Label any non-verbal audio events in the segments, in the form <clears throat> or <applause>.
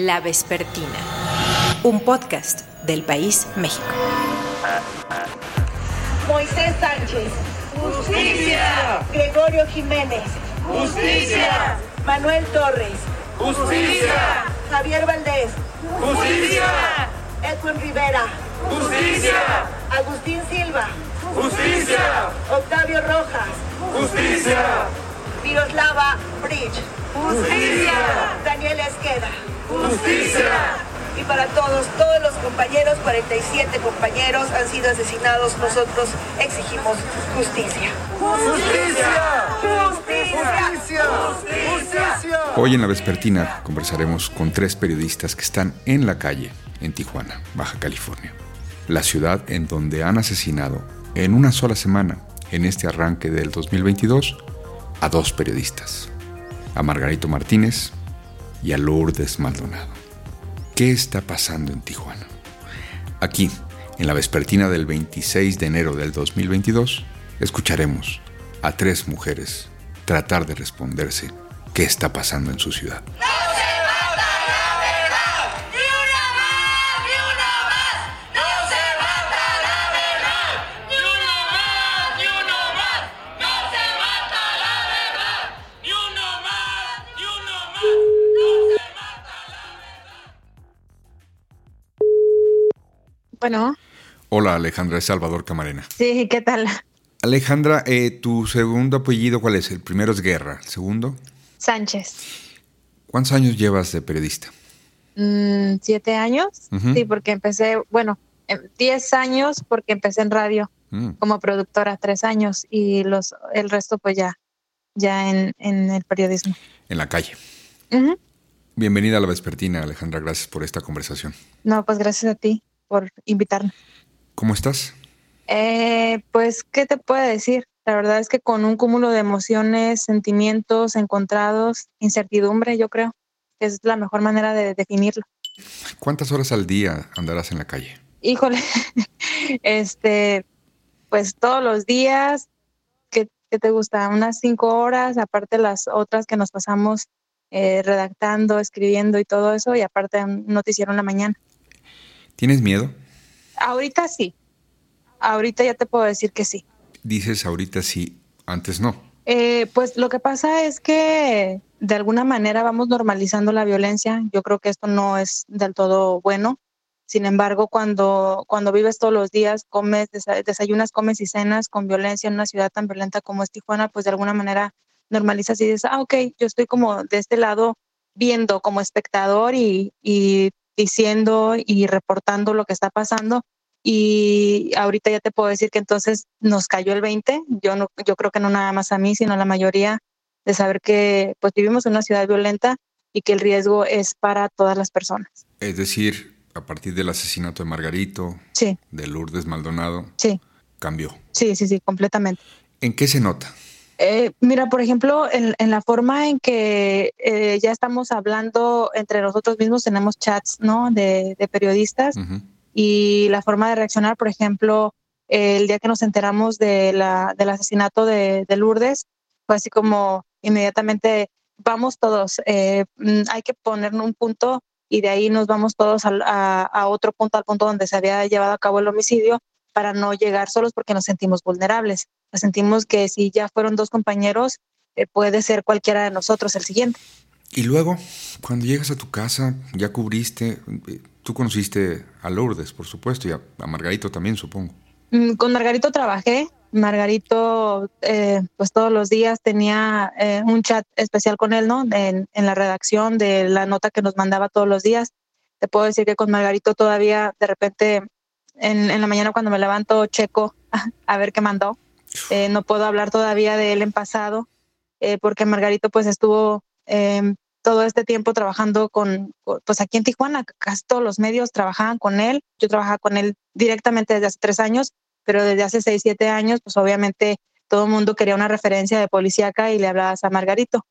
La Vespertina, un podcast del país México. Moisés Sánchez. Justicia. Gregorio Jiménez. Justicia. Manuel Torres. Justicia. Javier Valdés. Justicia. Edwin Rivera. Justicia. Agustín Silva. Justicia. Octavio Rojas. Justicia. Miroslava Bridge. Justicia. Daniel Esqueda. Justicia. Y para todos, todos los compañeros, 47 compañeros han sido asesinados. Nosotros exigimos justicia. Justicia. Justicia. Justicia. Hoy en la Vespertina conversaremos con tres periodistas que están en la calle en Tijuana, Baja California, la ciudad en donde han asesinado en una sola semana, en este arranque del 2022, a dos periodistas, a Margarito Martínez y a Lourdes Maldonado. ¿Qué está pasando en Tijuana? Aquí, en la Vespertina del 26 de enero del 2022, escucharemos a tres mujeres tratar de responderse qué está pasando en su ciudad. Bueno, Hola Alejandra, es Salvador Camarena. sí, ¿qué tal? Alejandra, eh, ¿tu segundo apellido cuál es? El primero es Guerra, ¿el segundo? Sánchez. ¿Cuántos años llevas de periodista? Mm, ¿Siete años? Sí, porque empecé, bueno, em, diez años porque empecé en radio Mm, como productora, tres años y los el resto pues ya, ya en, en el periodismo. en la calle. Bienvenida a la Vespertina, Alejandra, gracias por esta conversación. No, pues gracias a ti por invitarme. ¿Cómo estás? Eh, pues, ¿qué te puedo decir? La verdad es que con un cúmulo de emociones, sentimientos encontrados, incertidumbre, yo creo que es la mejor manera de definirlo. ¿Cuántas horas al día andarás en la calle? Híjole, <laughs> este, pues todos los días, ¿qué, qué te gusta? Unas cinco horas, aparte las otras que nos pasamos eh, redactando, escribiendo y todo eso, y aparte un noticiero en la mañana. ¿Tienes miedo? Ahorita sí, ahorita ya te puedo decir que sí. Dices ahorita sí, antes no. Eh, pues lo que pasa es que de alguna manera vamos normalizando la violencia. Yo creo que esto no es del todo bueno. Sin embargo, cuando, cuando vives todos los días, comes, desa- desayunas, comes y cenas con violencia en una ciudad tan violenta como es Tijuana, pues de alguna manera normalizas y dices, ah, ok, yo estoy como de este lado viendo como espectador y, y diciendo y reportando lo que está pasando. Y ahorita ya te puedo decir que entonces nos cayó el 20. Yo, no, yo creo que no nada más a mí, sino a la mayoría de saber que pues vivimos en una ciudad violenta y que el riesgo es para todas las personas. Es decir, a partir del asesinato de Margarito, Sí, de Lourdes Maldonado, sí, cambió. sí, sí, sí, completamente. ¿En qué se nota? Eh, mira, por ejemplo, en, en la forma en que eh, ya estamos hablando entre nosotros mismos, tenemos chats, ¿no? De, de periodistas y la forma de reaccionar, por ejemplo, el día que nos enteramos de la, del asesinato de, de Lourdes, fue así como inmediatamente, vamos todos, eh, mm, hay que poner un punto y de ahí nos vamos todos a otro punto, al punto donde se había llevado a cabo el homicidio, para no llegar solos porque nos sentimos vulnerables. Nos sentimos que si ya fueron dos compañeros, eh, puede ser cualquiera de nosotros el siguiente. Y luego, cuando llegas a tu casa, ya cubriste, eh, tú conociste a Lourdes, por supuesto, y a, a Margarito también, supongo. Mm, Con Margarito trabajé. Margarito, eh, pues todos los días tenía eh, un chat especial con él, ¿no? En, en la redacción de la nota que nos mandaba todos los días. Te puedo decir que con Margarito todavía, de repente, en, en la mañana cuando me levanto, checo <laughs> a ver qué mandó. Eh, no puedo hablar todavía de él en pasado, eh, porque Margarito pues estuvo eh, todo este tiempo trabajando con, pues aquí en Tijuana, casi todos los medios trabajaban con él. Yo trabajaba con él directamente desde hace tres años, pero desde hace seis, siete años, pues obviamente todo el mundo quería una referencia de policíaca y le hablabas a Margarito.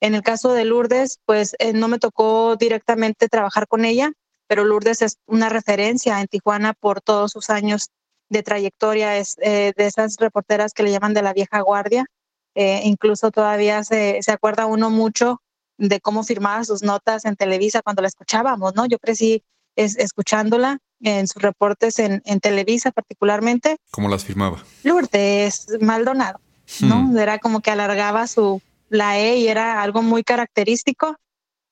En el caso de Lourdes, pues eh, no me tocó directamente trabajar con ella, pero Lourdes es una referencia en Tijuana por todos sus años de trayectoria, es eh, de esas reporteras que le llaman de la vieja guardia. Eh, incluso todavía se, se acuerda uno mucho de cómo firmaba sus notas en Televisa cuando la escuchábamos, ¿no? Yo crecí es, escuchándola en sus reportes en, en, Televisa particularmente. ¿Cómo las firmaba? Lourdes Maldonado, ¿no? Hmm. Era como que alargaba su la E y era algo muy característico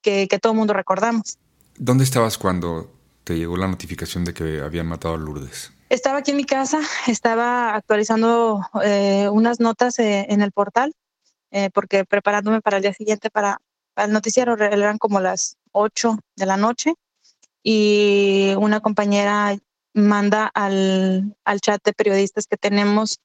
que, que todo el mundo recordamos. ¿Dónde estabas cuando te llegó la notificación de que habían matado a Lourdes? Estaba aquí en mi casa, estaba actualizando eh, unas notas eh, en el portal, eh, porque preparándome para el día siguiente para, el noticiero, eran como las 8 de la noche y una compañera manda al, al chat de periodistas que tenemos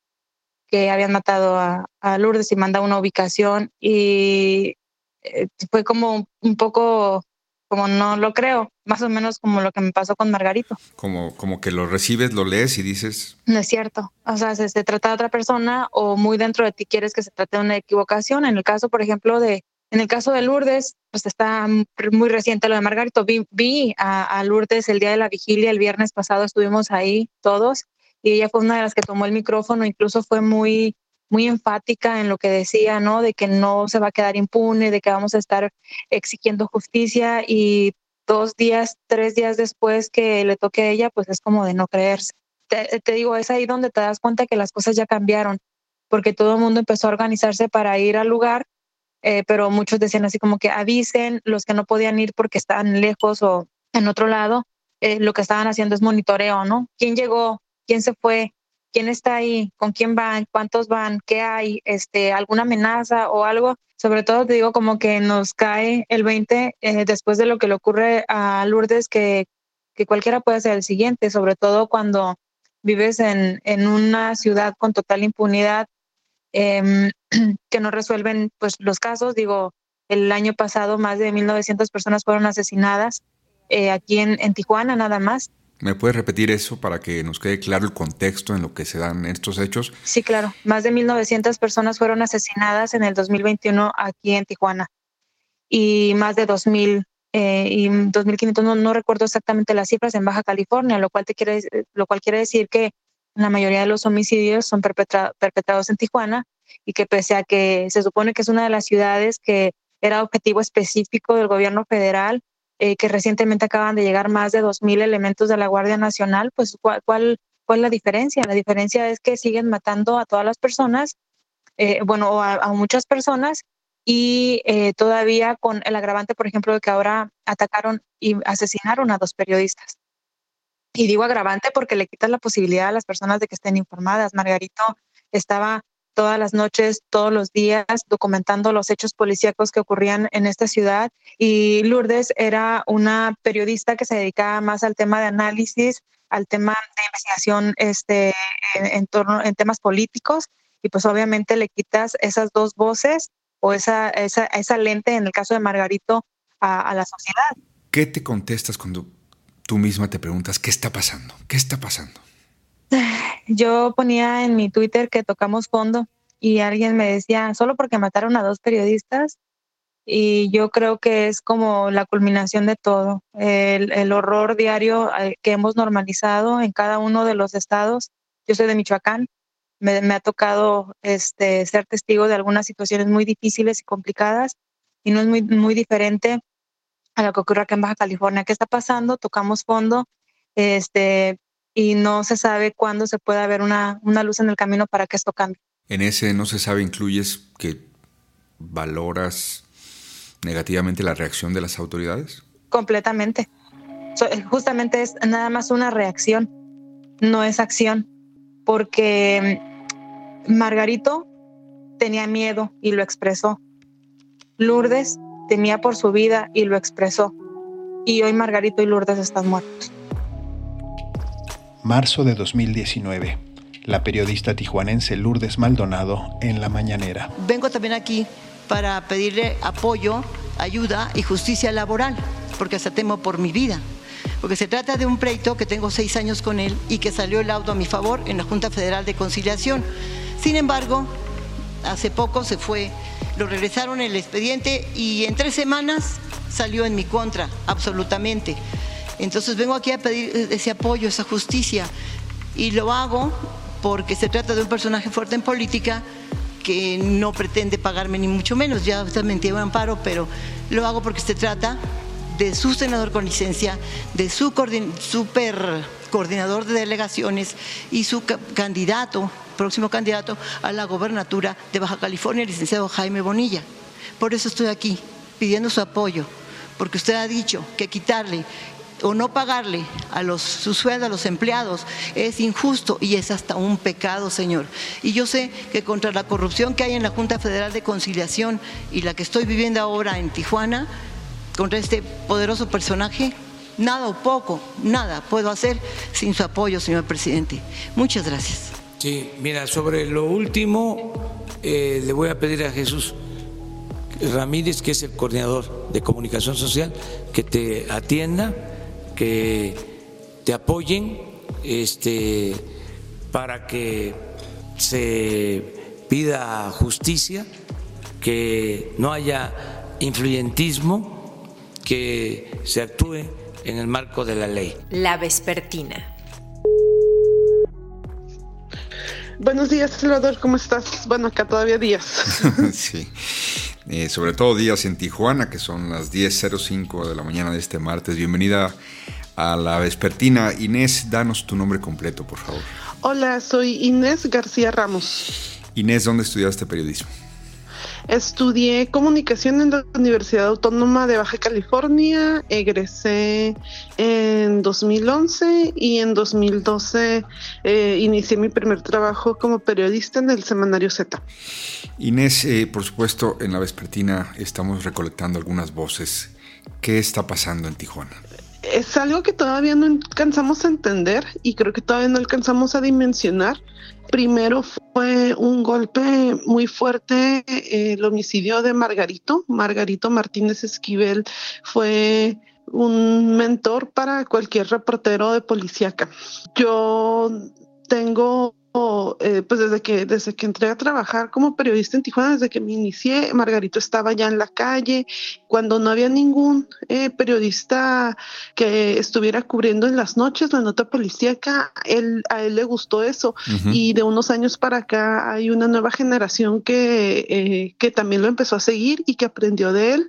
que habían matado a, a Lourdes y manda una ubicación y eh, fue como un poco como no lo creo, más o menos como lo que me pasó con Margarito. Como, como que lo recibes, lo lees y dices... No es cierto, o sea, se, se trata de otra persona o muy dentro de ti quieres que se trate de una equivocación. En el caso, por ejemplo, de, en el caso de Lourdes, pues está muy reciente lo de Margarito. Vi, a, Lourdes el día de la vigilia, el viernes pasado estuvimos ahí todos y ella fue una de las que tomó el micrófono, incluso fue muy, muy enfática en lo que decía, ¿no? De que no se va a quedar impune, de que vamos a estar exigiendo justicia y dos días, tres días después que le toque a ella, pues es como de no creerse. Te, te digo, es ahí donde te das cuenta que las cosas ya cambiaron, porque todo el mundo empezó a organizarse para ir al lugar eh, pero muchos decían así como que avisen los que no podían ir porque estaban lejos o en otro lado, eh, lo que estaban haciendo es monitoreo, ¿no? ¿Quién llegó? ¿Quién se fue? ¿Quién está ahí? ¿Con quién van? ¿Cuántos van? ¿Qué hay? Este, ¿Alguna amenaza o algo? Sobre todo te digo como que nos cae el 20 eh, después de lo que le ocurre a Lourdes, que, que cualquiera puede ser el siguiente, sobre todo cuando vives en, en una ciudad con total impunidad eh, <clears throat> que no resuelven pues, los casos. Digo, el año pasado más de 1.900 personas fueron asesinadas eh, aquí en, en, Tijuana nada más. ¿Me puedes repetir eso para que nos quede claro el contexto en lo que se dan estos hechos? Sí, claro. Más de 1.900 personas fueron asesinadas en el 2021 aquí en Tijuana y más de 2.000 eh, y 2.500, no, no recuerdo exactamente las cifras, en Baja California, lo cual, te quiere, lo cual quiere decir que la mayoría de los homicidios son perpetrados en Tijuana y que pese a que se supone que es una de las ciudades que era objetivo específico del gobierno federal, eh, que recientemente acaban de llegar más de 2.000 elementos de la Guardia Nacional, pues ¿cuál, cuál, cuál es la diferencia? La diferencia es que siguen matando a todas las personas, eh, bueno, a, a, muchas personas y eh, todavía con el agravante, por ejemplo, de que ahora atacaron y asesinaron a dos periodistas. Y digo agravante porque le quitas la posibilidad a las personas de que estén informadas. Margarito estaba todas las noches, todos los días, documentando los hechos policíacos que ocurrían en esta ciudad. Y Lourdes era una periodista que se dedicaba más al tema de análisis, al tema de investigación este, en, en torno en temas políticos. Y pues obviamente le quitas esas dos voces o esa, esa, esa lente, en el caso de Margarito, a, a la sociedad. ¿Qué te contestas cuando tú misma te preguntas, ¿qué está pasando? ¿Qué está pasando? <laughs> Yo ponía en mi Twitter que tocamos fondo y alguien me decía, solo porque mataron a dos periodistas, y yo creo que es como la culminación de todo, el, horror diario eh, que hemos normalizado en cada uno de los estados. Yo soy de Michoacán, me, me, ha tocado este, ser testigo de algunas situaciones muy difíciles y complicadas y no es muy, muy diferente a lo que ocurre acá en Baja California. ¿Qué está pasando? Tocamos fondo este, y no se sabe cuándo se puede haber una, una luz en el camino para que esto cambie. En ese no se sabe, incluyes que valoras negativamente la reacción de las autoridades? Completamente. So, justamente es nada más una reacción, no es acción, porque Margarito tenía miedo y lo expresó. Lourdes temía por su vida y lo expresó. Y hoy Margarito y Lourdes están muertos. Marzo de 2019. La periodista tijuanense Lourdes Maldonado en La Mañanera. Vengo también aquí para pedirle apoyo, ayuda y justicia laboral, porque hasta temo por mi vida. Porque se trata de un pleito que tengo seis años con él y que salió el auto a mi favor en la Junta Federal de Conciliación. Sin embargo, hace poco se fue lo regresaron el expediente y en tres semanas salió en mi contra, absolutamente. Entonces vengo aquí a pedir ese apoyo, esa justicia y lo hago porque se trata de un personaje fuerte en política que no pretende pagarme ni mucho menos, ya usted me entiende amparo, pero lo hago porque se trata de su senador con licencia, de su super coordinador de delegaciones y su candidato, próximo candidato a la gobernatura de Baja California, el licenciado Jaime Bonilla. Por eso estoy aquí, pidiendo su apoyo, porque usted ha dicho que quitarle o no pagarle a los, su sueldo a los empleados es injusto y es hasta un pecado, señor. Y yo sé que contra la corrupción que hay en la Junta Federal de Conciliación y la que estoy viviendo ahora en Tijuana, contra este poderoso personaje, nada o poco, nada puedo hacer sin su apoyo, señor presidente. Muchas gracias. Sí, mira, sobre lo último, eh, le voy a pedir a Jesús Ramírez, que es el coordinador de comunicación social, que te atienda, que te apoyen este, para que se pida justicia, que no haya influyentismo, que se actúe en el marco de la ley. La vespertina. Buenos días, Salvador, ¿cómo estás? Bueno, acá todavía días. <laughs> sí, eh, sobre todo días en Tijuana, que son las 10.05 de la mañana de este martes. Bienvenida a la vespertina. Inés, danos tu nombre completo, por favor. Hola, soy Inés García Ramos. Inés, ¿dónde estudiaste periodismo? Estudié comunicación en la Universidad Autónoma de Baja California, egresé en 2011 y en 2012 eh, inicié mi primer trabajo como periodista en el semanario Z. Inés, eh, por supuesto, en la vespertina estamos recolectando algunas voces. ¿Qué está pasando en Tijuana? Es algo que todavía no alcanzamos a entender y creo que todavía no alcanzamos a dimensionar Primero fue un golpe muy fuerte, eh, el homicidio de Margarito. Margarito Martínez Esquivel fue un mentor para cualquier reportero de policíaca. Yo tengo eh, pues desde que, desde que entré a trabajar como periodista en Tijuana, desde que me inicié, Margarito estaba ya en la calle, cuando no había ningún eh, periodista que estuviera cubriendo en las noches la nota policíaca, él, a él le gustó eso. Y de unos años para acá hay una nueva generación que, eh, que también lo empezó a seguir y que aprendió de él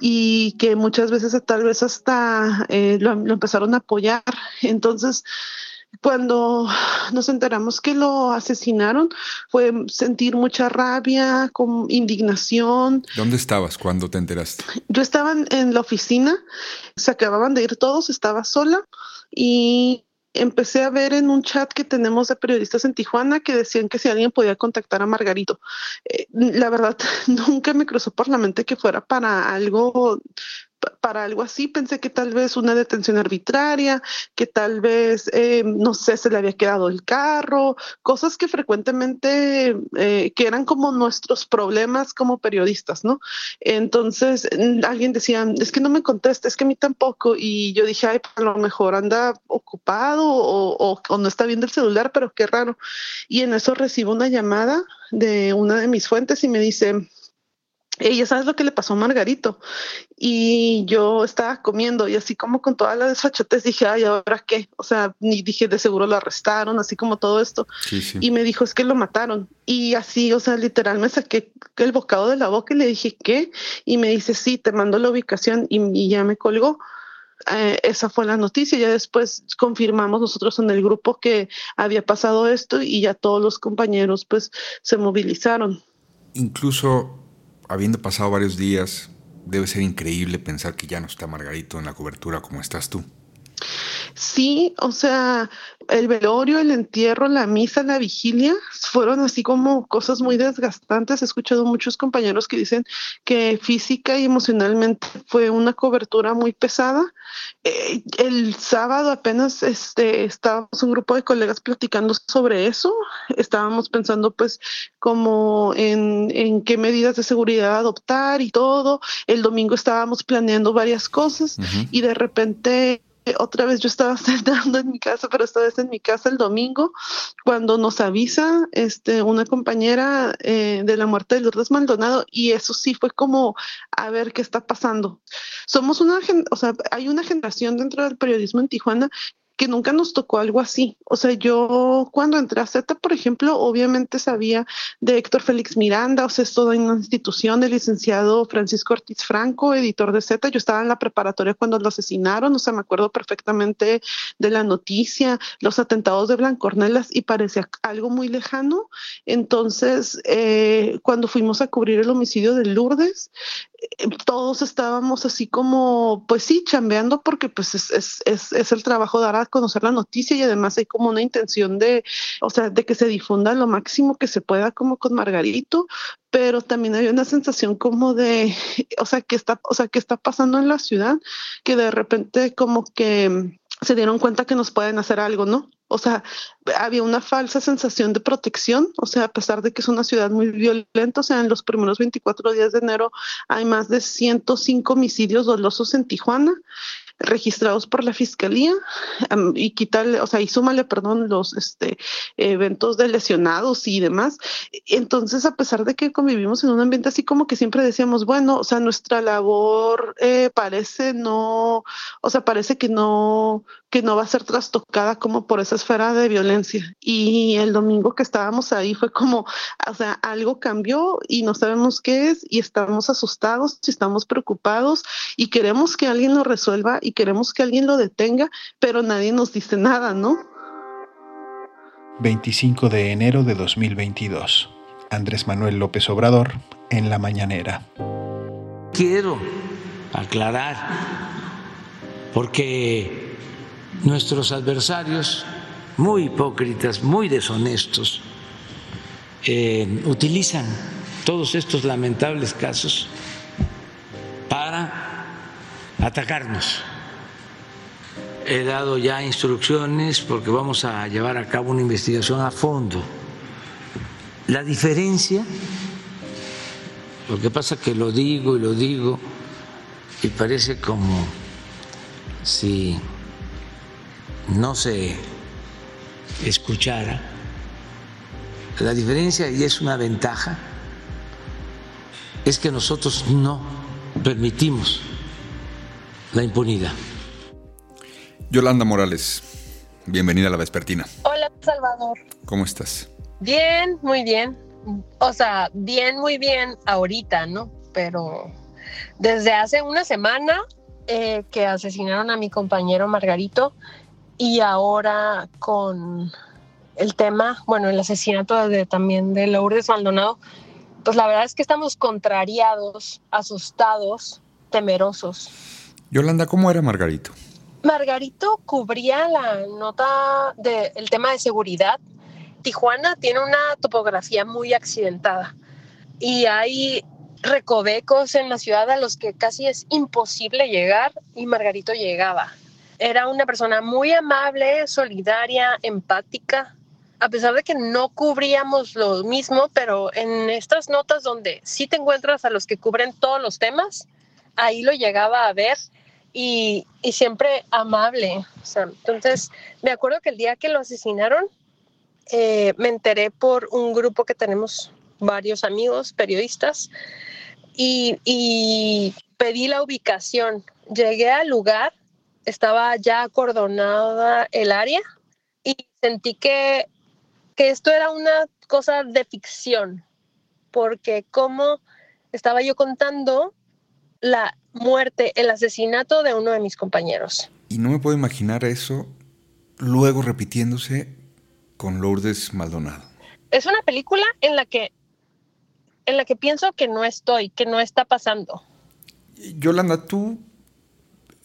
y que muchas veces tal vez hasta lo, lo empezaron a apoyar. Entonces, cuando nos enteramos que lo asesinaron, fue sentir mucha rabia, con indignación. ¿Dónde estabas cuando te enteraste? Yo estaba en la oficina, se acababan de ir todos, estaba sola y empecé a ver en un chat que tenemos de periodistas en Tijuana que decían que si alguien podía contactar a Margarito. Eh, la verdad, <laughs> nunca me cruzó por la mente que fuera para algo para algo así. Pensé que tal vez una detención arbitraria, que tal vez, eh, no sé, se le había quedado el carro, cosas que frecuentemente, eh, que eran como nuestros problemas como periodistas, ¿no? Entonces, alguien decía, es que no me contesta, es que a mí tampoco. Y yo dije, ay, pues, a lo mejor anda ocupado o, o no está viendo el celular, pero qué raro. Y en eso recibo una llamada de una de mis fuentes y me dice, ella, ¿sabes lo que le pasó a Margarito? Y yo estaba comiendo y así como con todas las desfachatez dije, ay, ¿ahora qué? O sea, ni dije, de seguro lo arrestaron, así como todo esto. Y me dijo, es que lo mataron. Y así, o sea, literal me saqué el bocado de la boca y le dije, ¿qué? Y me dice, sí, te mando la ubicación y, ya me colgó. Eh, esa fue la noticia. Ya después confirmamos nosotros en el grupo que había pasado esto y ya todos los compañeros pues se movilizaron. Incluso habiendo pasado varios días, debe ser increíble pensar que ya no está Margarito en la cobertura como estás tú. Sí, o sea, el velorio, el entierro, la misa, la vigilia, fueron así como cosas muy desgastantes. He escuchado muchos compañeros que dicen que física y emocionalmente fue una cobertura muy pesada. Eh, el sábado apenas este, estábamos un grupo de colegas platicando sobre eso. Estábamos pensando pues como en, en qué medidas de seguridad adoptar y todo. El domingo estábamos planeando varias cosas y de repente otra vez yo estaba <laughs> sentando en mi casa, pero esta vez en mi casa el domingo, cuando nos avisa este, una compañera eh, de la muerte de Lourdes Maldonado, y eso sí fue como a ver qué está pasando. Somos una, o sea, hay una generación dentro del periodismo en Tijuana que nunca nos tocó algo así. O sea, yo cuando entré a Z, por ejemplo, obviamente sabía de Héctor Félix Miranda, o sea, es toda una institución, el licenciado Francisco Ortiz Franco, editor de Z. Yo estaba en la preparatoria cuando lo asesinaron, o sea, me acuerdo perfectamente de la noticia, los atentados de Blancornelas y parecía algo muy lejano. Entonces, eh, cuando fuimos a cubrir el homicidio de Lourdes, eh, todos estábamos así como, pues sí, chambeando porque pues es, el trabajo a conocer la noticia y además hay como una intención de, o sea, de que se difunda lo máximo que se pueda como con Margarito, pero también hay una sensación como de, o sea, que está, o sea, que está pasando en la ciudad, que de repente como que se dieron cuenta que nos pueden hacer algo, ¿no? O sea, había una falsa sensación de protección, o sea, a pesar de que es una ciudad muy violenta, o sea, en los primeros 24 días de enero hay más de 105 homicidios dolosos en Tijuana registrados por la fiscalía y quitarle, o sea, y súmale, perdón, los este, eventos de lesionados y demás. Entonces, a pesar de que convivimos en un ambiente así como que siempre decíamos, bueno, o sea, nuestra labor eh, parece no, o sea, parece que no, que no va a ser trastocada como por esa esfera de violencia. Y el domingo que estábamos ahí fue como, o sea, algo cambió y no sabemos qué es y estamos asustados, y estamos preocupados y queremos que alguien lo resuelva y queremos que alguien lo detenga, pero nadie nos dice nada, ¿no? 25 de enero de 2022. Andrés Manuel López Obrador en la mañanera. Quiero aclarar, porque nuestros adversarios, muy hipócritas, muy deshonestos, eh, utilizan todos estos lamentables casos para atacarnos he dado ya instrucciones porque vamos a llevar a cabo una investigación a fondo. La diferencia, lo que pasa que lo digo y lo digo y parece como si no se escuchara, la diferencia, y es una ventaja, es que nosotros no permitimos la impunidad. Yolanda Morales, bienvenida a la Vespertina. Hola, Salvador. ¿Cómo estás? Bien, muy bien. O sea, bien, muy bien ahorita, ¿no? Pero desde hace una semana eh, que asesinaron a mi compañero Margarito y ahora con el tema, bueno, el asesinato de, también de Lourdes Maldonado, pues la verdad es que estamos contrariados, asustados, temerosos. Yolanda, ¿cómo era Margarito? Margarito cubría la nota del tema de seguridad. Tijuana tiene una topografía muy accidentada y hay recovecos en la ciudad a los que casi es imposible llegar y Margarito llegaba. Era una persona muy amable, solidaria, empática, a pesar de que no cubríamos lo mismo, pero en estas notas donde sí te encuentras a los que cubren todos los temas, ahí lo llegaba a ver y, siempre amable. entonces, me acuerdo que el día que lo asesinaron, eh, me enteré por un grupo que tenemos varios amigos periodistas y, y, pedí la ubicación. Llegué al lugar, estaba ya acordonada el área y sentí que, que esto era una cosa de ficción, porque como estaba yo contando la muerte, el asesinato de uno de mis compañeros. Y no me puedo imaginar eso luego repitiéndose con Lourdes Maldonado. Es una película en la que en la que pienso que no estoy, que no está pasando. Yolanda, tú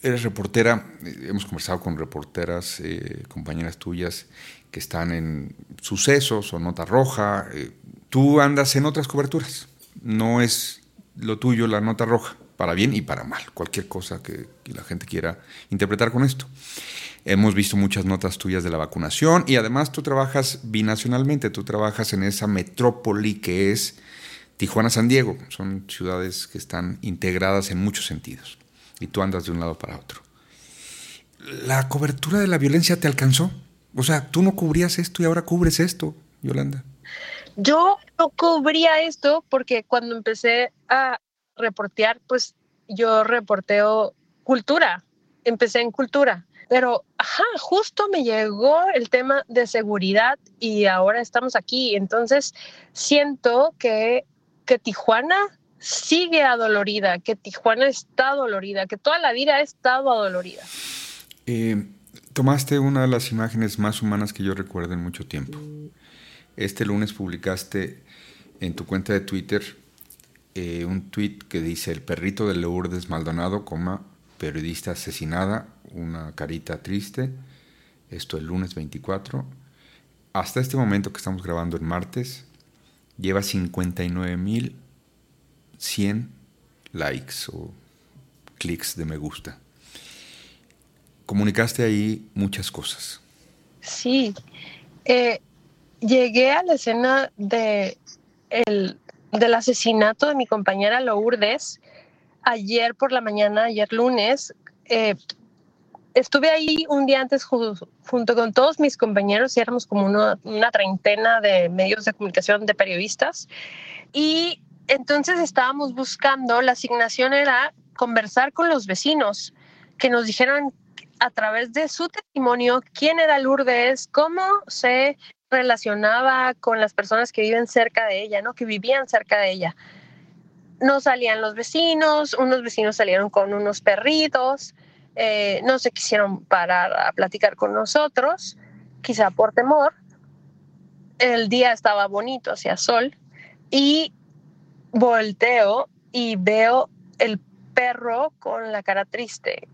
eres reportera, hemos conversado con reporteras, eh, compañeras tuyas que están en sucesos o nota roja. Eh, tú andas en otras coberturas, no es lo tuyo la nota roja para bien y para mal, cualquier cosa que, la gente quiera interpretar con esto. Hemos visto muchas notas tuyas de la vacunación y además tú trabajas binacionalmente, tú trabajas en esa metrópoli que es Tijuana-San Diego, son ciudades que están integradas en muchos sentidos y tú andas de un lado para otro. ¿La cobertura de la violencia te alcanzó? O sea, tú no cubrías esto y ahora cubres esto, Yolanda. Yo no cubría esto porque cuando empecé a reportear, pues yo reporteo cultura. empecé en cultura. Pero, ajá, justo me llegó el tema de seguridad y ahora estamos aquí. Entonces, siento que, que Tijuana sigue adolorida, que Tijuana está dolorida, que toda la vida ha estado adolorida. Eh, tomaste una de las imágenes más humanas que yo recuerdo en mucho tiempo. Este lunes publicaste en tu cuenta de Twitter eh, un tweet que dice el perrito de Lourdes Maldonado, coma, periodista asesinada, una carita triste. Esto el lunes 24. Hasta este momento que estamos grabando el martes, lleva 59.100 likes o clics de me gusta. Comunicaste ahí muchas cosas. Sí. Eh, llegué a la escena de el, del asesinato de mi compañera Lourdes ayer por la mañana, ayer lunes. Eh, estuve ahí un día antes junto con todos mis compañeros y éramos como una, una treintena de medios de comunicación, de periodistas. Y entonces estábamos buscando, la asignación era conversar con los vecinos que nos dijeran a través de su testimonio quién era Lourdes, cómo se relacionaba con las personas que viven cerca de ella, ¿no? Que vivían cerca de ella. No salían los vecinos, unos vecinos salieron con unos perritos, eh, no se quisieron parar a platicar con nosotros, quizá por temor. El día estaba bonito, hacía sol, y volteo y veo el perro con la cara triste,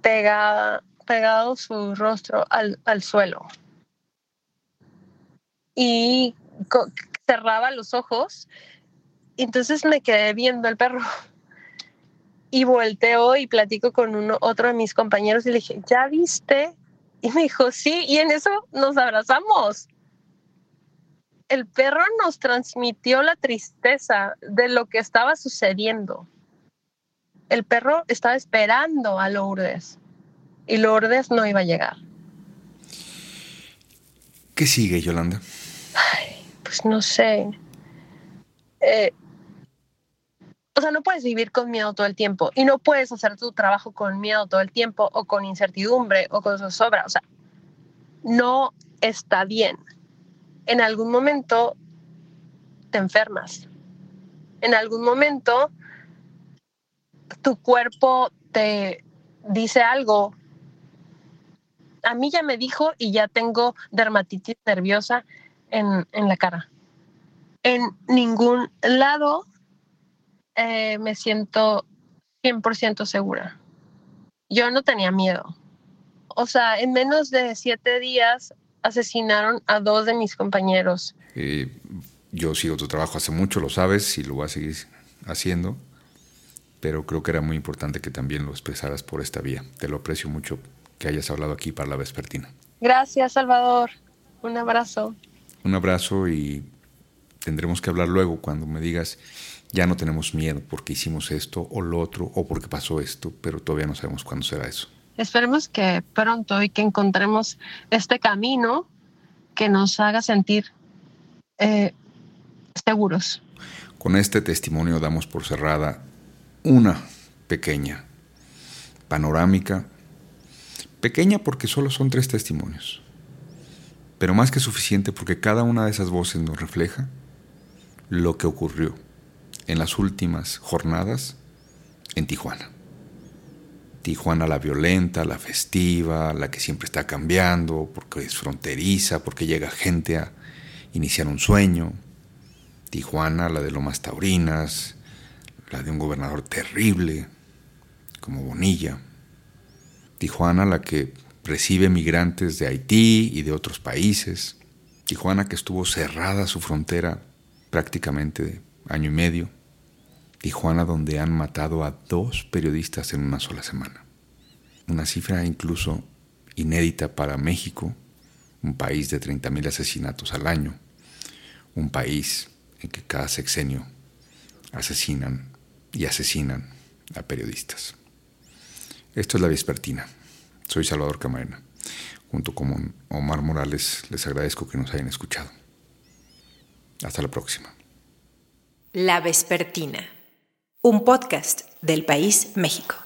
pegada, pegado su rostro al, al suelo y cerraba los ojos. Entonces me quedé viendo al perro <laughs> y volteo y platico con uno, otro de mis compañeros y le dije, ¿ya viste? Y me dijo, sí, y en eso nos abrazamos. El perro nos transmitió la tristeza de lo que estaba sucediendo. El perro estaba esperando a Lourdes y Lourdes no iba a llegar. ¿Qué sigue, Yolanda? Ay, pues no sé. Eh, o sea, no puedes vivir con miedo todo el tiempo y no puedes hacer tu trabajo con miedo todo el tiempo o con incertidumbre o con zozobra. O sea, no está bien. En algún momento te enfermas. En algún momento tu cuerpo te dice algo. A mí ya me dijo y ya tengo dermatitis nerviosa en, la cara. En ningún lado eh, me siento 100% segura. Yo no tenía miedo. O sea, en menos de siete días asesinaron a dos de mis compañeros. Eh, yo sigo tu trabajo hace mucho, lo sabes, y lo voy a seguir haciendo, pero creo que era muy importante que también lo expresaras por esta vía. Te lo aprecio mucho que hayas hablado aquí para la vespertina. Gracias, Salvador. Un abrazo un abrazo y tendremos que hablar luego cuando me digas, ya no tenemos miedo porque hicimos esto o lo otro o porque pasó esto, pero todavía no sabemos cuándo será eso. Esperemos que pronto y que encontremos este camino que nos haga sentir eh, seguros. Con este testimonio damos por cerrada una pequeña panorámica, pequeña porque solo son tres testimonios pero más que suficiente porque cada una de esas voces nos refleja lo que ocurrió en las últimas jornadas en Tijuana. Tijuana la violenta, la festiva, la que siempre está cambiando, porque es fronteriza, porque llega gente a iniciar un sueño. Tijuana la de Lomas Taurinas, la de un gobernador terrible, como Bonilla. Tijuana la que recibe migrantes de Haití y de otros países. Tijuana que estuvo cerrada su frontera prácticamente año y medio. Tijuana donde han matado a dos periodistas en una sola semana. Una cifra incluso inédita para México, un país de 30.000 asesinatos al año, un país en que cada sexenio asesinan y asesinan a periodistas. Esto es la vespertina. Soy Salvador Camarena. Junto con Omar Morales les agradezco que nos hayan escuchado. Hasta la próxima. La Vespertina, un podcast del País México.